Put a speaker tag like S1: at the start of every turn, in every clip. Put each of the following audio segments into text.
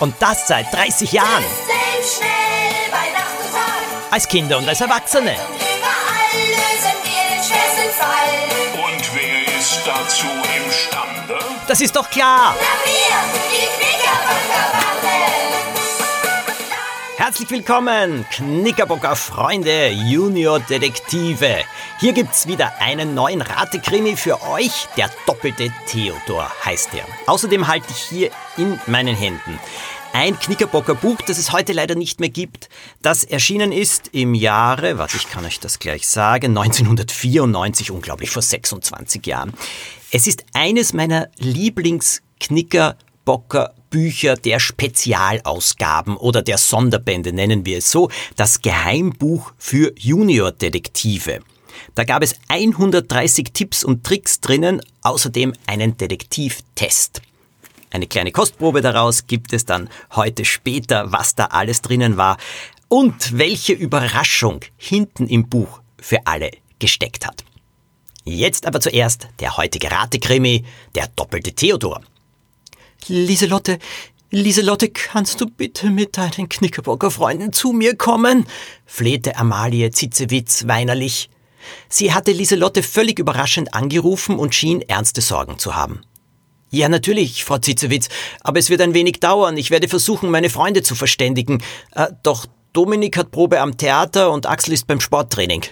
S1: Und das seit 30 Jahren.
S2: schnell bei Nacht und Tag.
S1: Als Kinder und als Erwachsene.
S2: Und überall lösen wir den schwersten Fall.
S3: Und wer ist dazu imstande?
S1: Das ist doch klar. Herzlich willkommen, Knickerbocker Freunde, Junior Detektive. Hier gibt's wieder einen neuen Ratekrimi für euch. Der doppelte Theodor heißt er. Außerdem halte ich hier in meinen Händen ein Knickerbocker Buch, das es heute leider nicht mehr gibt, das erschienen ist im Jahre, warte, ich kann euch das gleich sagen, 1994, unglaublich, vor 26 Jahren. Es ist eines meiner Lieblings-Knickerbocker Bücher der Spezialausgaben oder der Sonderbände, nennen wir es so, das Geheimbuch für Junior-Detektive. Da gab es 130 Tipps und Tricks drinnen, außerdem einen Detektivtest. Eine kleine Kostprobe daraus gibt es dann heute später, was da alles drinnen war und welche Überraschung hinten im Buch für alle gesteckt hat. Jetzt aber zuerst der heutige Ratekrimi, der doppelte Theodor. Lieselotte, Lieselotte, kannst du bitte mit deinen Knickerbocker Freunden zu mir kommen? flehte Amalie Zitzewitz weinerlich. Sie hatte Lieselotte völlig überraschend angerufen und schien ernste Sorgen zu haben. Ja, natürlich, Frau Zitzewitz, aber es wird ein wenig dauern. Ich werde versuchen, meine Freunde zu verständigen. Äh, doch Dominik hat Probe am Theater und Axel ist beim Sporttraining.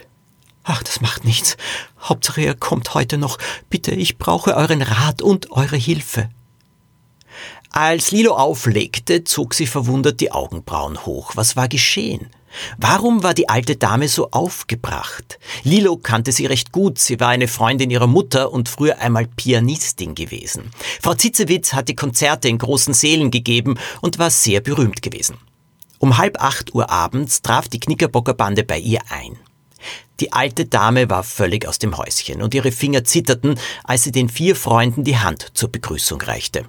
S1: Ach, das macht nichts. Hauptsache, er kommt heute noch. Bitte, ich brauche euren Rat und eure Hilfe. Als Lilo auflegte, zog sie verwundert die Augenbrauen hoch. Was war geschehen? Warum war die alte Dame so aufgebracht? Lilo kannte sie recht gut, sie war eine Freundin ihrer Mutter und früher einmal Pianistin gewesen. Frau Zitzewitz hatte Konzerte in großen Sälen gegeben und war sehr berühmt gewesen. Um halb acht Uhr abends traf die Knickerbocker Bande bei ihr ein. Die alte Dame war völlig aus dem Häuschen und ihre Finger zitterten, als sie den vier Freunden die Hand zur Begrüßung reichte.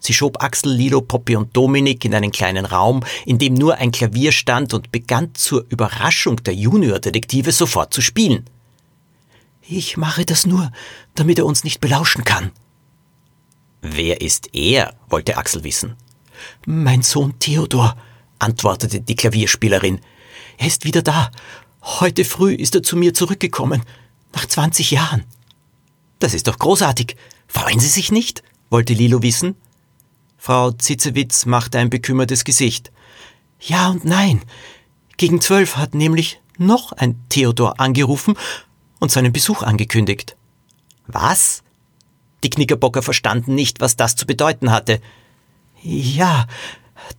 S1: Sie schob Axel, Lilo, Poppy und Dominik in einen kleinen Raum, in dem nur ein Klavier stand und begann zur Überraschung der Juniordetektive sofort zu spielen. Ich mache das nur, damit er uns nicht belauschen kann. Wer ist er? wollte Axel wissen. Mein Sohn Theodor, antwortete die Klavierspielerin. Er ist wieder da. Heute früh ist er zu mir zurückgekommen. Nach 20 Jahren. Das ist doch großartig. Freuen Sie sich nicht? wollte Lilo wissen. Frau Zitzewitz machte ein bekümmertes Gesicht. Ja und nein. Gegen zwölf hat nämlich noch ein Theodor angerufen und seinen Besuch angekündigt. Was? Die Knickerbocker verstanden nicht, was das zu bedeuten hatte. Ja,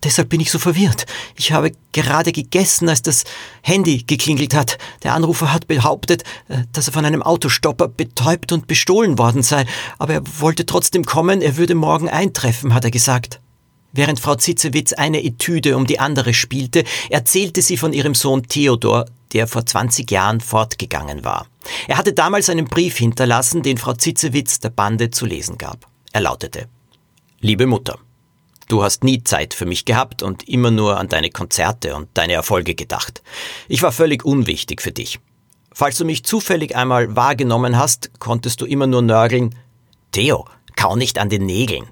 S1: deshalb bin ich so verwirrt. Ich habe gerade gegessen, als das Handy geklingelt hat. Der Anrufer hat behauptet, äh, dass er von einem Autostopper betäubt und bestohlen worden sei, aber er wollte trotzdem kommen, er würde morgen eintreffen, hat er gesagt. Während Frau Zitzewitz eine Etüde um die andere spielte, erzählte sie von ihrem Sohn Theodor, der vor 20 Jahren fortgegangen war. Er hatte damals einen Brief hinterlassen, den Frau Zitzewitz der Bande zu lesen gab. Er lautete Liebe Mutter, Du hast nie Zeit für mich gehabt und immer nur an deine Konzerte und deine Erfolge gedacht. Ich war völlig unwichtig für dich. Falls du mich zufällig einmal wahrgenommen hast, konntest du immer nur nörgeln. Theo, kau nicht an den Nägeln.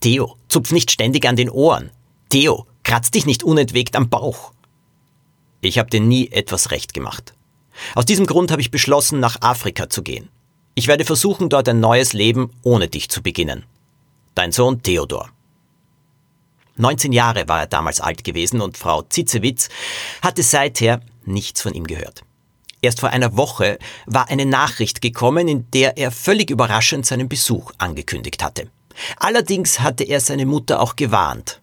S1: Theo, zupf nicht ständig an den Ohren. Theo, kratz dich nicht unentwegt am Bauch. Ich habe dir nie etwas recht gemacht. Aus diesem Grund habe ich beschlossen, nach Afrika zu gehen. Ich werde versuchen, dort ein neues Leben ohne dich zu beginnen. Dein Sohn Theodor. 19 Jahre war er damals alt gewesen und Frau Zitzewitz hatte seither nichts von ihm gehört. Erst vor einer Woche war eine Nachricht gekommen, in der er völlig überraschend seinen Besuch angekündigt hatte. Allerdings hatte er seine Mutter auch gewarnt.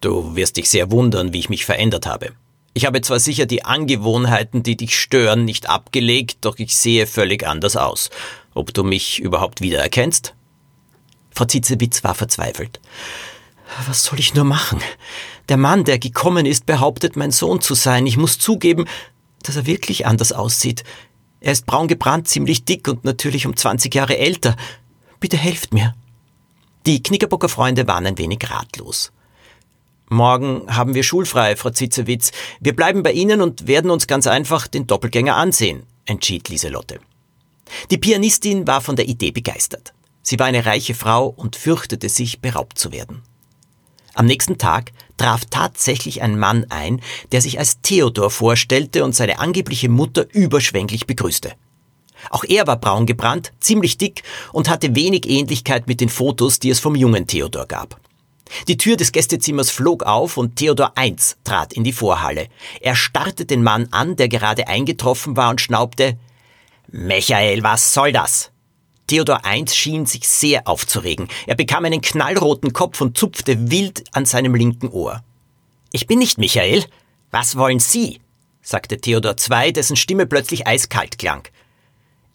S1: Du wirst dich sehr wundern, wie ich mich verändert habe. Ich habe zwar sicher die Angewohnheiten, die dich stören, nicht abgelegt, doch ich sehe völlig anders aus. Ob du mich überhaupt wiedererkennst? Frau Zitzewitz war verzweifelt. Was soll ich nur machen? Der Mann, der gekommen ist, behauptet, mein Sohn zu sein. Ich muss zugeben, dass er wirklich anders aussieht. Er ist braun gebrannt, ziemlich dick und natürlich um 20 Jahre älter. Bitte helft mir. Die Knickerbocker Freunde waren ein wenig ratlos. Morgen haben wir schulfrei, Frau Zitzewitz. Wir bleiben bei Ihnen und werden uns ganz einfach den Doppelgänger ansehen, entschied Lieselotte. Die Pianistin war von der Idee begeistert. Sie war eine reiche Frau und fürchtete sich, beraubt zu werden. Am nächsten Tag traf tatsächlich ein Mann ein, der sich als Theodor vorstellte und seine angebliche Mutter überschwänglich begrüßte. Auch er war braun gebrannt, ziemlich dick und hatte wenig Ähnlichkeit mit den Fotos, die es vom jungen Theodor gab. Die Tür des Gästezimmers flog auf und Theodor I trat in die Vorhalle. Er starrte den Mann an, der gerade eingetroffen war und schnaubte, Michael, was soll das? Theodor I schien sich sehr aufzuregen. Er bekam einen knallroten Kopf und zupfte wild an seinem linken Ohr. Ich bin nicht Michael. Was wollen Sie? sagte Theodor II, dessen Stimme plötzlich eiskalt klang.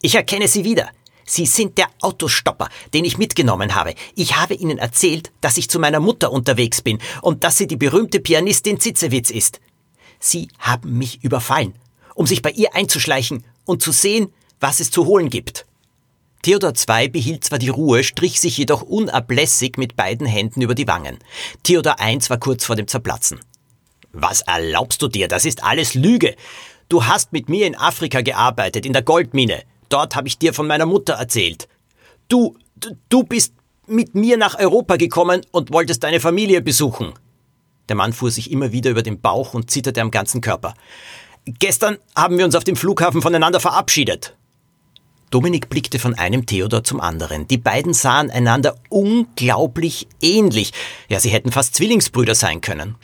S1: Ich erkenne Sie wieder. Sie sind der Autostopper, den ich mitgenommen habe. Ich habe Ihnen erzählt, dass ich zu meiner Mutter unterwegs bin und dass sie die berühmte Pianistin Zitzewitz ist. Sie haben mich überfallen, um sich bei ihr einzuschleichen und zu sehen, was es zu holen gibt. Theodor II behielt zwar die Ruhe, strich sich jedoch unablässig mit beiden Händen über die Wangen. Theodor I war kurz vor dem Zerplatzen. Was erlaubst du dir? Das ist alles Lüge. Du hast mit mir in Afrika gearbeitet, in der Goldmine. Dort habe ich dir von meiner Mutter erzählt. Du, du bist mit mir nach Europa gekommen und wolltest deine Familie besuchen. Der Mann fuhr sich immer wieder über den Bauch und zitterte am ganzen Körper. Gestern haben wir uns auf dem Flughafen voneinander verabschiedet. Dominik blickte von einem Theodor zum anderen. Die beiden sahen einander unglaublich ähnlich. Ja, sie hätten fast Zwillingsbrüder sein können.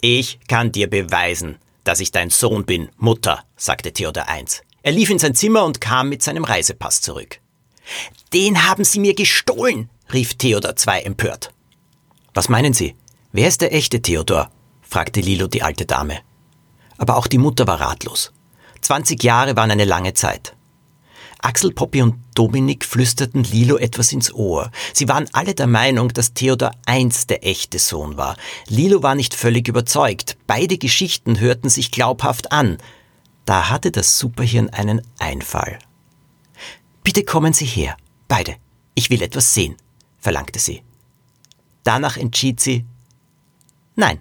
S1: Ich kann dir beweisen, dass ich dein Sohn bin, Mutter, sagte Theodor I. Er lief in sein Zimmer und kam mit seinem Reisepass zurück. Den haben Sie mir gestohlen, rief Theodor II empört. Was meinen Sie? Wer ist der echte Theodor? fragte Lilo die alte Dame. Aber auch die Mutter war ratlos. Zwanzig Jahre waren eine lange Zeit. Axel, Poppy und Dominik flüsterten Lilo etwas ins Ohr. Sie waren alle der Meinung, dass Theodor I der echte Sohn war. Lilo war nicht völlig überzeugt. Beide Geschichten hörten sich glaubhaft an. Da hatte das Superhirn einen Einfall. Bitte kommen Sie her, beide. Ich will etwas sehen, verlangte sie. Danach entschied sie, nein,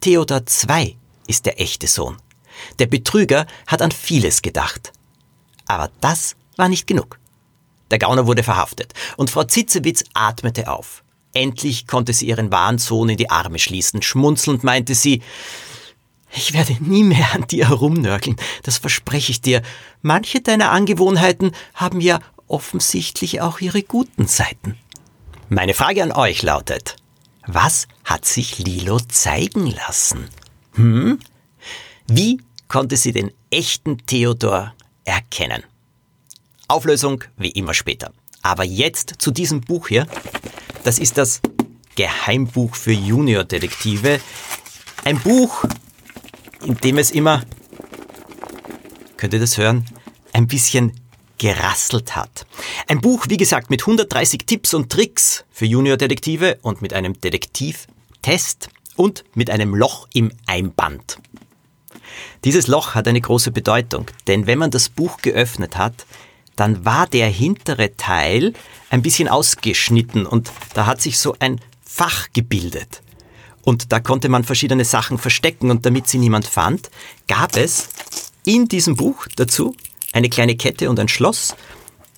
S1: Theodor II ist der echte Sohn. Der Betrüger hat an vieles gedacht. Aber das war nicht genug. Der Gauner wurde verhaftet und Frau Zitzewitz atmete auf. Endlich konnte sie ihren wahren Sohn in die Arme schließen. Schmunzelnd meinte sie, ich werde nie mehr an dir herumnörgeln, das verspreche ich dir. Manche deiner Angewohnheiten haben ja offensichtlich auch ihre guten Seiten. Meine Frage an euch lautet, was hat sich Lilo zeigen lassen? Hm? Wie konnte sie den echten Theodor erkennen. Auflösung wie immer später. Aber jetzt zu diesem Buch hier. Das ist das Geheimbuch für Juniordetektive. Ein Buch, in dem es immer, könnt ihr das hören, ein bisschen gerasselt hat. Ein Buch, wie gesagt, mit 130 Tipps und Tricks für Juniordetektive und mit einem Detektivtest und mit einem Loch im Einband. Dieses Loch hat eine große Bedeutung, denn wenn man das Buch geöffnet hat, dann war der hintere Teil ein bisschen ausgeschnitten und da hat sich so ein Fach gebildet. Und da konnte man verschiedene Sachen verstecken und damit sie niemand fand, gab es in diesem Buch dazu eine kleine Kette und ein Schloss.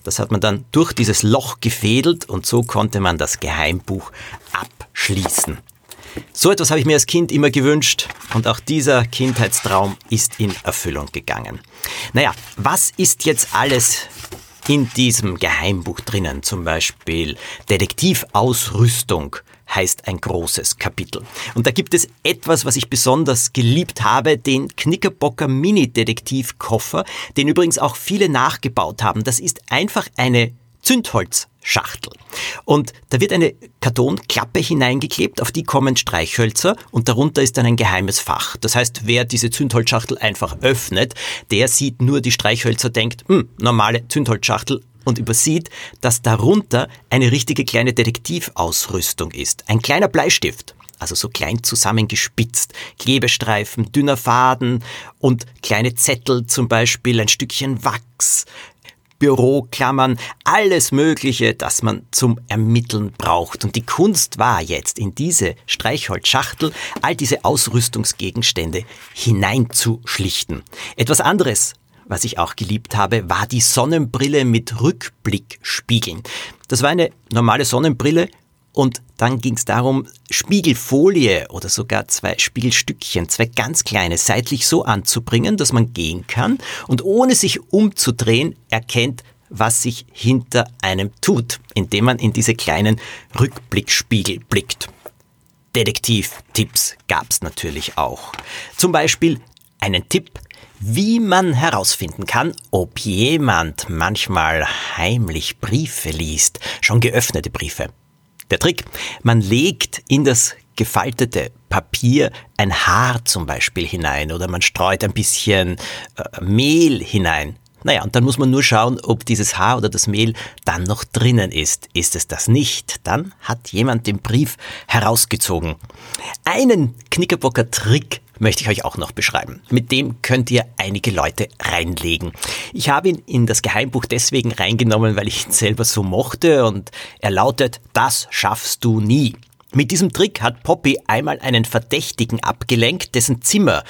S1: Das hat man dann durch dieses Loch gefädelt und so konnte man das Geheimbuch abschließen. So etwas habe ich mir als Kind immer gewünscht und auch dieser Kindheitstraum ist in Erfüllung gegangen. Naja, was ist jetzt alles in diesem Geheimbuch drinnen? Zum Beispiel Detektivausrüstung heißt ein großes Kapitel. Und da gibt es etwas, was ich besonders geliebt habe, den Knickerbocker Mini-Detektivkoffer, den übrigens auch viele nachgebaut haben. Das ist einfach eine Zündholzschachtel. Und da wird eine Kartonklappe hineingeklebt, auf die kommen Streichhölzer und darunter ist dann ein geheimes Fach. Das heißt, wer diese Zündholzschachtel einfach öffnet, der sieht nur die Streichhölzer, denkt, hm, normale Zündholzschachtel und übersieht, dass darunter eine richtige kleine Detektivausrüstung ist. Ein kleiner Bleistift also so klein zusammengespitzt, Klebestreifen, dünner Faden und kleine Zettel zum Beispiel, ein Stückchen Wachs, Büroklammern, alles Mögliche, das man zum Ermitteln braucht. Und die Kunst war jetzt in diese Streichholzschachtel all diese Ausrüstungsgegenstände hineinzuschlichten. Etwas anderes, was ich auch geliebt habe, war die Sonnenbrille mit Rückblickspiegeln. Das war eine normale Sonnenbrille Und dann ging es darum, Spiegelfolie oder sogar zwei Spiegelstückchen, zwei ganz kleine, seitlich so anzubringen, dass man gehen kann und ohne sich umzudrehen erkennt, was sich hinter einem tut, indem man in diese kleinen Rückblickspiegel blickt. Detektivtipps gab's natürlich auch. Zum Beispiel einen Tipp, wie man herausfinden kann, ob jemand manchmal heimlich Briefe liest, schon geöffnete Briefe. Der Trick, man legt in das gefaltete Papier ein Haar zum Beispiel hinein oder man streut ein bisschen äh, Mehl hinein. Naja, und dann muss man nur schauen, ob dieses Haar oder das Mehl dann noch drinnen ist. Ist es das nicht, dann hat jemand den Brief herausgezogen. Einen Knickerbocker Trick möchte ich euch auch noch beschreiben. Mit dem könnt ihr einige Leute reinlegen. Ich habe ihn in das Geheimbuch deswegen reingenommen, weil ich ihn selber so mochte und er lautet, das schaffst du nie. Mit diesem Trick hat Poppy einmal einen Verdächtigen abgelenkt, dessen Zimmer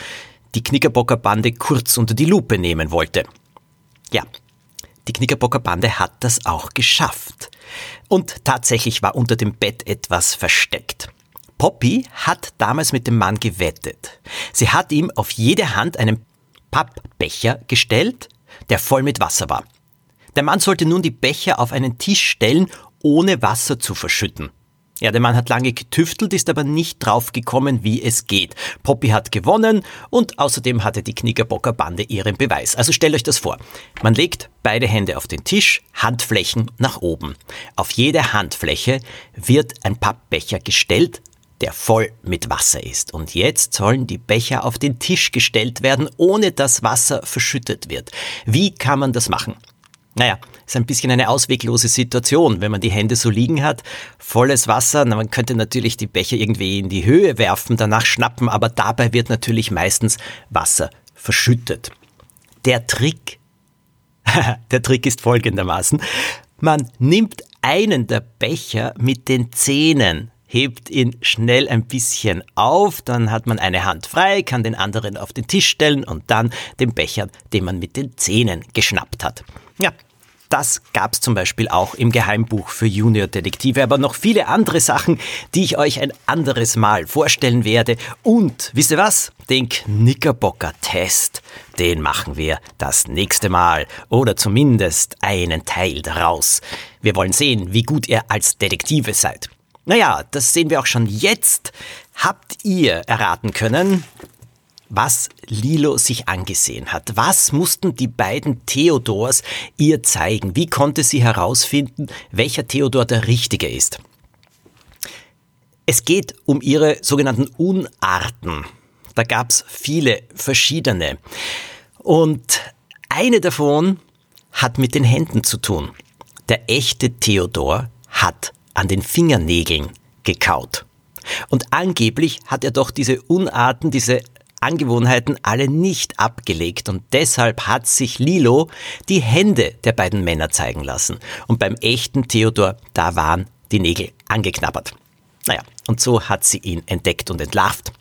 S1: die Knickerbocker Bande kurz unter die Lupe nehmen wollte. Ja, die Knickerbocker Bande hat das auch geschafft. Und tatsächlich war unter dem Bett etwas versteckt. Poppy hat damals mit dem Mann gewettet. Sie hat ihm auf jede Hand einen Pappbecher gestellt, der voll mit Wasser war. Der Mann sollte nun die Becher auf einen Tisch stellen, ohne Wasser zu verschütten. Ja, der Mann hat lange getüftelt, ist aber nicht drauf gekommen, wie es geht. Poppy hat gewonnen und außerdem hatte die Knickerbocker Bande ihren Beweis. Also stellt euch das vor. Man legt beide Hände auf den Tisch, Handflächen nach oben. Auf jede Handfläche wird ein Pappbecher gestellt, der voll mit Wasser ist. Und jetzt sollen die Becher auf den Tisch gestellt werden, ohne dass Wasser verschüttet wird. Wie kann man das machen? Naja, ist ein bisschen eine ausweglose Situation, wenn man die Hände so liegen hat. Volles Wasser, na, man könnte natürlich die Becher irgendwie in die Höhe werfen, danach schnappen, aber dabei wird natürlich meistens Wasser verschüttet. Der Trick, der Trick ist folgendermaßen. Man nimmt einen der Becher mit den Zähnen, hebt ihn schnell ein bisschen auf, dann hat man eine Hand frei, kann den anderen auf den Tisch stellen und dann den Becher, den man mit den Zähnen geschnappt hat. Ja, das gab's zum Beispiel auch im Geheimbuch für Junior-Detektive, aber noch viele andere Sachen, die ich euch ein anderes Mal vorstellen werde. Und wisst ihr was? Den Knickerbocker-Test, den machen wir das nächste Mal oder zumindest einen Teil daraus. Wir wollen sehen, wie gut ihr als Detektive seid. Naja, das sehen wir auch schon jetzt. Habt ihr erraten können, was Lilo sich angesehen hat. Was mussten die beiden Theodors ihr zeigen? Wie konnte sie herausfinden, welcher Theodor der richtige ist? Es geht um ihre sogenannten Unarten. Da gab es viele verschiedene. Und eine davon hat mit den Händen zu tun. Der echte Theodor hat an den Fingernägeln gekaut. Und angeblich hat er doch diese Unarten, diese Angewohnheiten alle nicht abgelegt und deshalb hat sich Lilo die Hände der beiden Männer zeigen lassen. Und beim echten Theodor, da waren die Nägel angeknabbert. Naja, und so hat sie ihn entdeckt und entlarvt.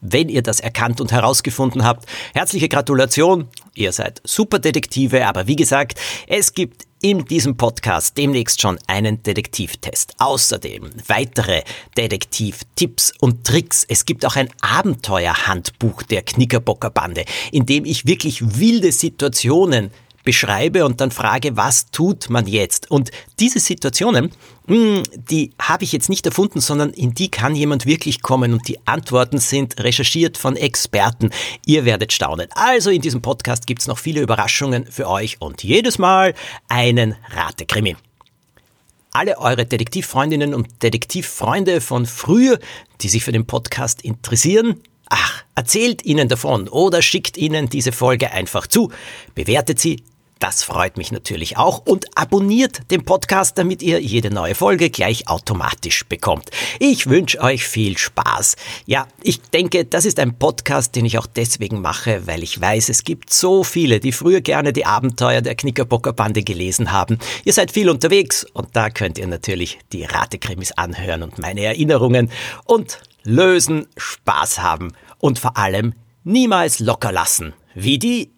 S1: Wenn ihr das erkannt und herausgefunden habt, herzliche Gratulation. Ihr seid Superdetektive, aber wie gesagt, es gibt in diesem Podcast demnächst schon einen Detektivtest. Außerdem weitere Detektivtipps und Tricks. Es gibt auch ein Abenteuerhandbuch der Knickerbocker Bande, in dem ich wirklich wilde Situationen beschreibe und dann frage, was tut man jetzt? Und diese Situationen, hm, die habe ich jetzt nicht erfunden, sondern in die kann jemand wirklich kommen und die Antworten sind recherchiert von Experten. Ihr werdet staunen. Also in diesem Podcast gibt es noch viele Überraschungen für euch und jedes Mal einen Ratekrimi alle eure Detektivfreundinnen und Detektivfreunde von früher, die sich für den Podcast interessieren, ach, erzählt ihnen davon oder schickt ihnen diese Folge einfach zu, bewertet sie, das freut mich natürlich auch und abonniert den Podcast, damit ihr jede neue Folge gleich automatisch bekommt. Ich wünsche euch viel Spaß. Ja, ich denke, das ist ein Podcast, den ich auch deswegen mache, weil ich weiß, es gibt so viele, die früher gerne die Abenteuer der Knickerbocker Bande gelesen haben. Ihr seid viel unterwegs und da könnt ihr natürlich die Ratekrimis anhören und meine Erinnerungen und lösen, Spaß haben und vor allem niemals locker lassen. Wie die